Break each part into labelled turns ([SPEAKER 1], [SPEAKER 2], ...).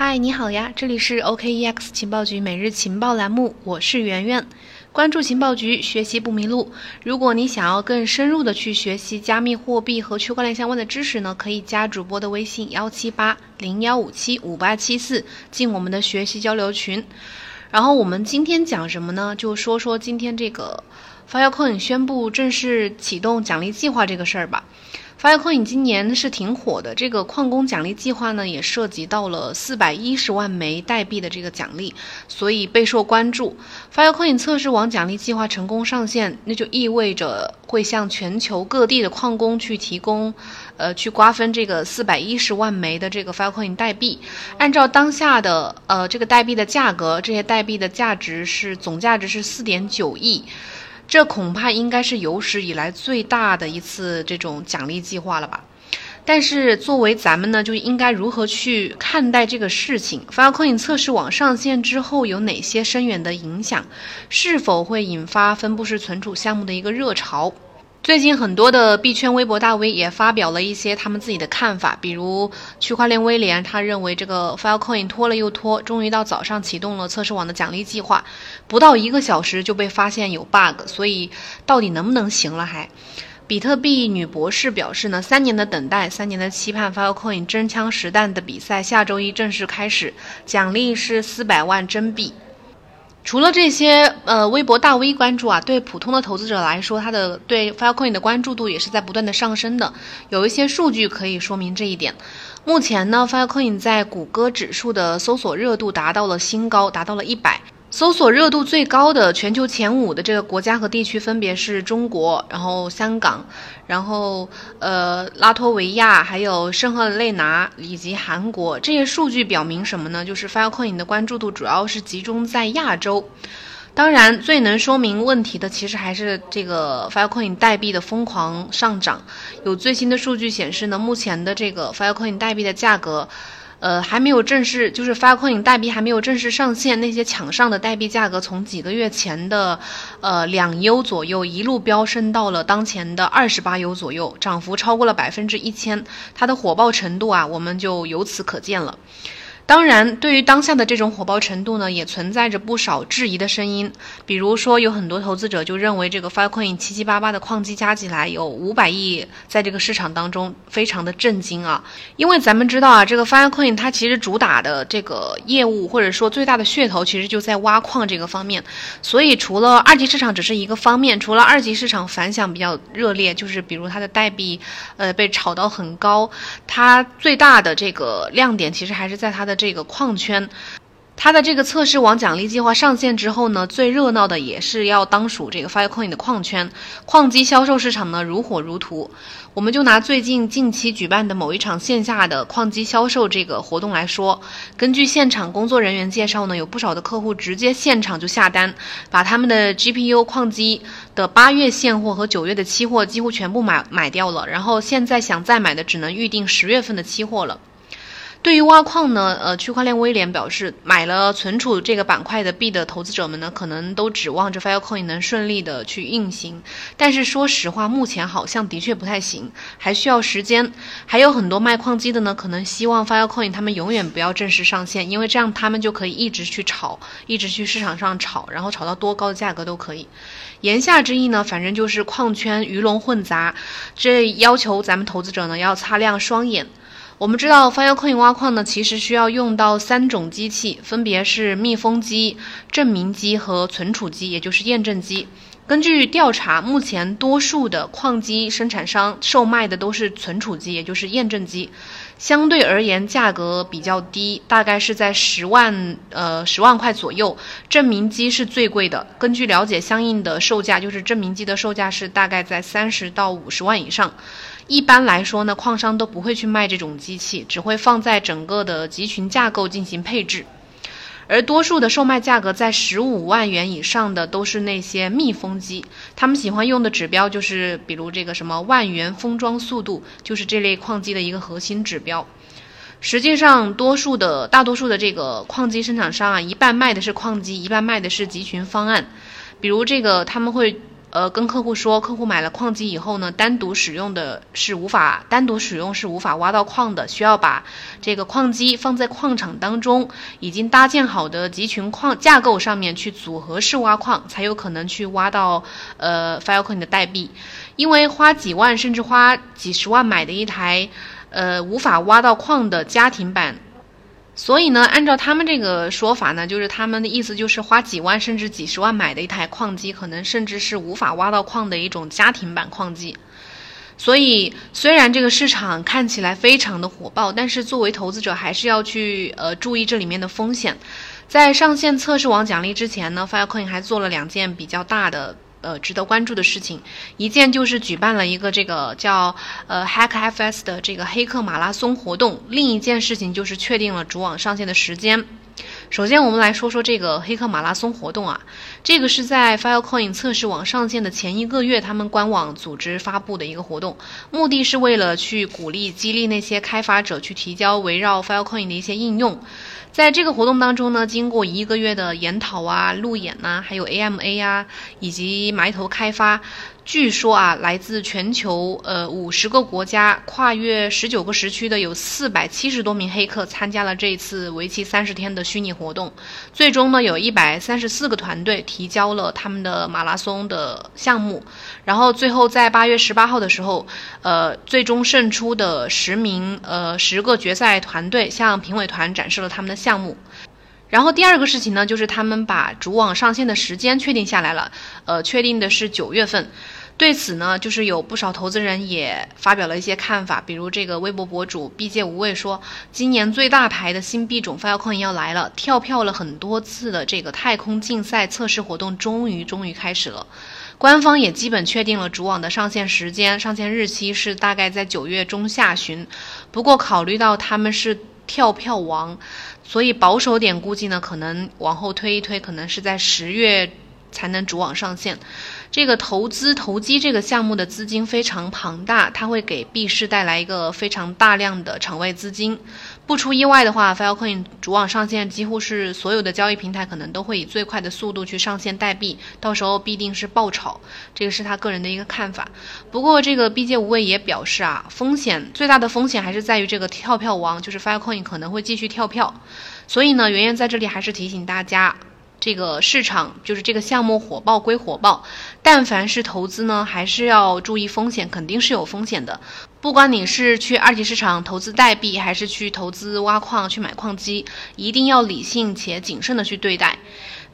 [SPEAKER 1] 嗨，你好呀，这里是 OKEX 情报局每日情报栏目，我是圆圆。关注情报局，学习不迷路。如果你想要更深入的去学习加密货币和区块链相关的知识呢，可以加主播的微信幺七八零幺五七五八七四，进我们的学习交流群。然后我们今天讲什么呢？就说说今天这个 Filecoin 宣布正式启动奖励计划这个事儿吧。Filecoin 今年是挺火的，这个矿工奖励计划呢也涉及到了四百一十万枚代币的这个奖励，所以备受关注。Filecoin 测试网奖励计划成功上线，那就意味着会向全球各地的矿工去提供，呃，去瓜分这个四百一十万枚的这个 Filecoin 代币。按照当下的呃这个代币的价格，这些代币的价值是总价值是四点九亿。这恐怕应该是有史以来最大的一次这种奖励计划了吧？但是作为咱们呢，就应该如何去看待这个事情？Filecoin 测试网上线之后有哪些深远的影响？是否会引发分布式存储项目的一个热潮？最近很多的币圈微博大 V 也发表了一些他们自己的看法，比如区块链威廉，他认为这个 Filecoin 拖了又拖，终于到早上启动了测试网的奖励计划，不到一个小时就被发现有 bug，所以到底能不能行了？还，比特币女博士表示呢，三年的等待，三年的期盼，Filecoin 真枪实弹的比赛下周一正式开始，奖励是四百万真币。除了这些，呃，微博大 V 关注啊，对普通的投资者来说，他的对 Filecoin 的关注度也是在不断的上升的。有一些数据可以说明这一点。目前呢，Filecoin 在谷歌指数的搜索热度达到了新高，达到了一百。搜索热度最高的全球前五的这个国家和地区分别是中国，然后香港，然后呃拉脱维亚，还有圣赫勒拿以及韩国。这些数据表明什么呢？就是 Filecoin 的关注度主要是集中在亚洲。当然，最能说明问题的其实还是这个 Filecoin 代币的疯狂上涨。有最新的数据显示呢，目前的这个 Filecoin 代币的价格。呃，还没有正式，就是发矿代币还没有正式上线，那些抢上的代币价格从几个月前的，呃两 U 左右一路飙升到了当前的二十八 U 左右，涨幅超过了百分之一千，它的火爆程度啊，我们就由此可见了。当然，对于当下的这种火爆程度呢，也存在着不少质疑的声音。比如说，有很多投资者就认为，这个 Filecoin 七七八八的矿机加起来有五百亿，在这个市场当中非常的震惊啊！因为咱们知道啊，这个 Filecoin 它其实主打的这个业务或者说最大的噱头，其实就在挖矿这个方面。所以，除了二级市场只是一个方面，除了二级市场反响比较热烈，就是比如它的代币，呃，被炒到很高，它最大的这个亮点其实还是在它的。这个矿圈，它的这个测试网奖励计划上线之后呢，最热闹的也是要当属这个 Filecoin 的矿圈，矿机销售市场呢如火如荼。我们就拿最近近期举办的某一场线下的矿机销售这个活动来说，根据现场工作人员介绍呢，有不少的客户直接现场就下单，把他们的 GPU 矿机的八月现货和九月的期货几乎全部买买掉了，然后现在想再买的只能预定十月份的期货了。对于挖矿呢，呃，区块链威廉表示，买了存储这个板块的币的投资者们呢，可能都指望着 Filecoin 能顺利的去运行。但是说实话，目前好像的确不太行，还需要时间。还有很多卖矿机的呢，可能希望 Filecoin 他们永远不要正式上线，因为这样他们就可以一直去炒，一直去市场上炒，然后炒到多高的价格都可以。言下之意呢，反正就是矿圈鱼龙混杂，这要求咱们投资者呢要擦亮双眼。我们知道，Filecoin 挖矿呢，其实需要用到三种机器，分别是密封机、证明机和存储机，也就是验证机。根据调查，目前多数的矿机生产商售卖的都是存储机，也就是验证机。相对而言，价格比较低，大概是在十万呃十万块左右。证明机是最贵的，根据了解，相应的售价就是证明机的售价是大概在三十到五十万以上。一般来说呢，矿商都不会去卖这种机器，只会放在整个的集群架构进行配置。而多数的售卖价格在十五万元以上的都是那些密封机，他们喜欢用的指标就是，比如这个什么万元封装速度，就是这类矿机的一个核心指标。实际上，多数的大多数的这个矿机生产商啊，一半卖的是矿机，一半卖的是集群方案。比如这个他们会。呃，跟客户说，客户买了矿机以后呢，单独使用的是无法单独使用是无法挖到矿的，需要把这个矿机放在矿场当中已经搭建好的集群矿架构上面去组合式挖矿，才有可能去挖到呃 Filecoin 的代币。因为花几万甚至花几十万买的一台呃无法挖到矿的家庭版。所以呢，按照他们这个说法呢，就是他们的意思就是花几万甚至几十万买的一台矿机，可能甚至是无法挖到矿的一种家庭版矿机。所以，虽然这个市场看起来非常的火爆，但是作为投资者还是要去呃注意这里面的风险。在上线测试网奖励之前呢，Filecoin 还做了两件比较大的。呃，值得关注的事情，一件就是举办了一个这个叫呃 HackFS 的这个黑客马拉松活动，另一件事情就是确定了主网上线的时间。首先，我们来说说这个黑客马拉松活动啊，这个是在 Filecoin 测试网上线的前一个月，他们官网组织发布的一个活动，目的是为了去鼓励、激励那些开发者去提交围绕 Filecoin 的一些应用。在这个活动当中呢，经过一个月的研讨啊、路演呐，还有 AMA 啊，以及埋头开发。据说啊，来自全球呃五十个国家、跨越十九个时区的有四百七十多名黑客参加了这一次为期三十天的虚拟活动。最终呢，有一百三十四个团队提交了他们的马拉松的项目。然后最后在八月十八号的时候，呃，最终胜出的十名呃十个决赛团队向评委团展示了他们的项目。然后第二个事情呢，就是他们把主网上线的时间确定下来了，呃，确定的是九月份。对此呢，就是有不少投资人也发表了一些看法，比如这个微博博主毕界无畏说，今年最大牌的新币种 Filecoin 要来了，跳票了很多次的这个太空竞赛测试活动终于终于开始了，官方也基本确定了主网的上线时间，上线日期是大概在九月中下旬。不过考虑到他们是跳票王，所以保守点估计呢，可能往后推一推，可能是在十月才能主网上线。这个投资投机这个项目的资金非常庞大，它会给币市带来一个非常大量的场外资金。不出意外的话，Filecoin 主网上线几乎是所有的交易平台可能都会以最快的速度去上线代币，到时候必定是爆炒。这个是他个人的一个看法。不过这个 B 界无畏也表示啊，风险最大的风险还是在于这个跳票王，就是 Filecoin 可能会继续跳票。所以呢，圆圆在这里还是提醒大家。这个市场就是这个项目火爆归火爆，但凡是投资呢，还是要注意风险，肯定是有风险的。不管你是去二级市场投资代币，还是去投资挖矿去买矿机，一定要理性且谨慎的去对待。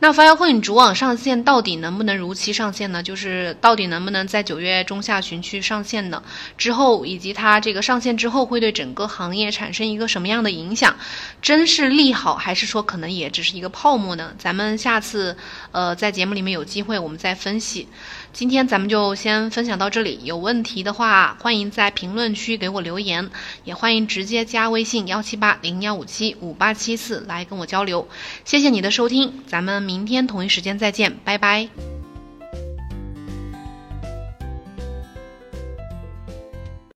[SPEAKER 1] 那 Filecoin 主网上线到底能不能如期上线呢？就是到底能不能在九月中下旬去上线呢？之后以及它这个上线之后会对整个行业产生一个什么样的影响？真是利好，还是说可能也只是一个泡沫呢？咱们下次呃在节目里面有机会我们再分析。今天咱们就先分享到这里，有问题的话欢迎在评论区给我留言，也欢迎直接加微信幺七八零幺五七五八七四来跟我交流。谢谢你的收听，咱们明明天同一时间再见，拜拜。